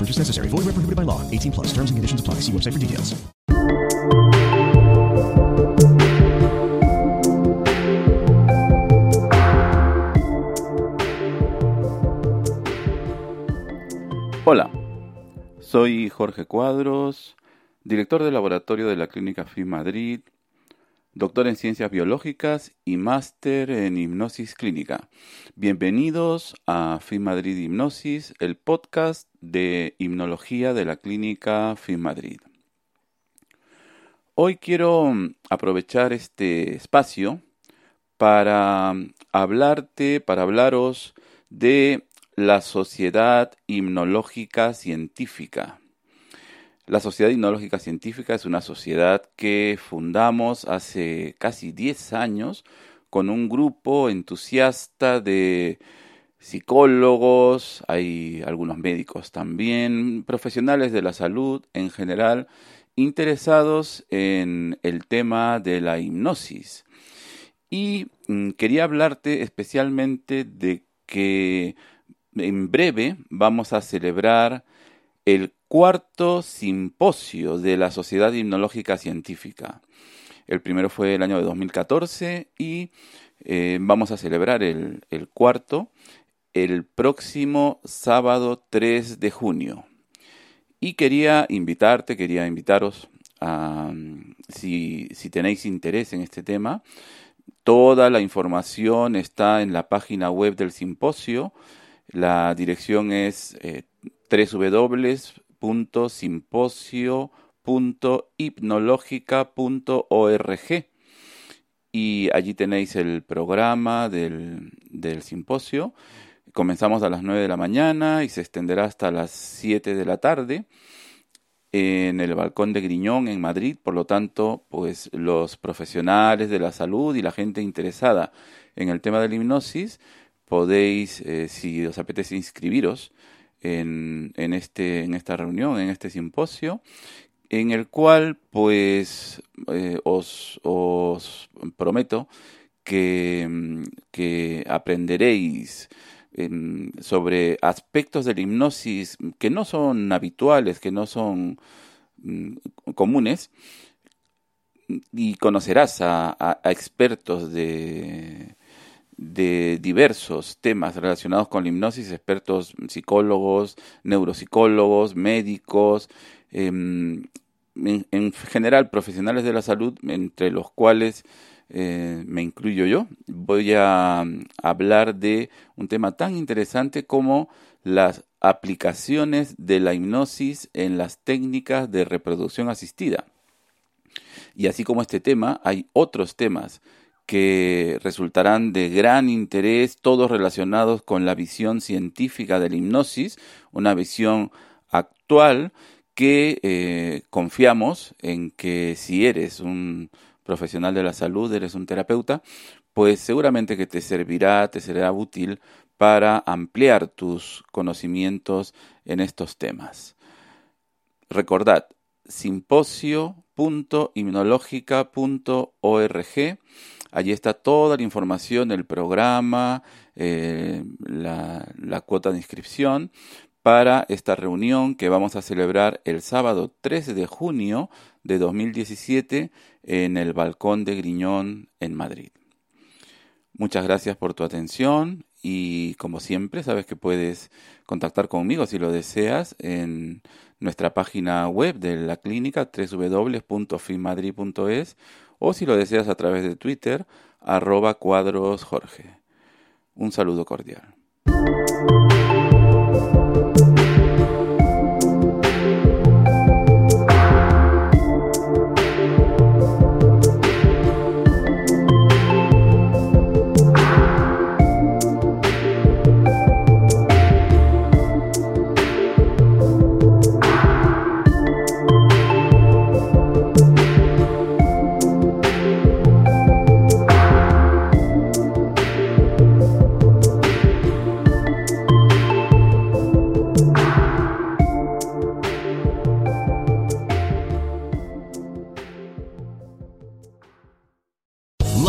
Necessary. Prohibited by law. 18 plus. Terms and conditions apply. See website for details. Hola, soy Jorge Cuadros, director del laboratorio de la Clínica FI Madrid, doctor en ciencias biológicas y máster en hipnosis clínica. Bienvenidos a FI Madrid Hipnosis, el podcast de hipnología de la Clínica FI Madrid. Hoy quiero aprovechar este espacio para hablarte, para hablaros de la Sociedad Himnológica Científica. La Sociedad Himnológica Científica es una sociedad que fundamos hace casi 10 años con un grupo entusiasta de psicólogos, hay algunos médicos también, profesionales de la salud en general, interesados en el tema de la hipnosis. Y mm, quería hablarte especialmente de que en breve vamos a celebrar el cuarto simposio de la Sociedad Himnológica Científica. El primero fue el año de 2014 y eh, vamos a celebrar el, cuarto el próximo sábado 3 de junio. Y quería invitarte, quería invitaros a, si, si tenéis interés en este tema, toda la información está en la página web del simposio. La dirección es eh, www.simposio.hipnológica.org y allí tenéis el programa del, del simposio. Comenzamos a las 9 de la mañana y se extenderá hasta las 7 de la tarde en el balcón de Griñón en Madrid, por lo tanto, pues los profesionales de la salud y la gente interesada en el tema de la hipnosis podéis, eh, si os apetece inscribiros en, en, este, en esta reunión, en este simposio, en el cual pues eh, os, os prometo que, que aprenderéis sobre aspectos de la hipnosis que no son habituales, que no son mm, comunes, y conocerás a, expertos de, de diversos temas relacionados con la hipnosis, expertos psicólogos, neuropsicólogos, médicos, em, en, general profesionales de la salud, entre los cuales eh, me incluyo yo, voy a mm, hablar de un tema tan interesante como las aplicaciones de la hipnosis en las técnicas de reproducción asistida. Y así como este tema, hay otros temas que resultarán de gran interés, todos relacionados con la visión científica de la hipnosis, una visión actual que eh, confiamos en que si eres un profesional de la salud, eres un terapeuta, pues seguramente que te servirá, te será útil para ampliar tus conocimientos en estos temas. Recordad, simposio.inmunológica.org. Allí está toda la información del programa, eh, la, la cuota de inscripción para esta reunión que vamos a celebrar el sábado 13 de junio de 2017 en el balcón de Griñón en Madrid. Muchas gracias por tu atención Y como siempre, sabes que puedes contactar conmigo si lo deseas en nuestra página web de la clínica www.fimadrid.es o si lo deseas a través de Twitter arroba cuadros Jorge. Un saludo cordial.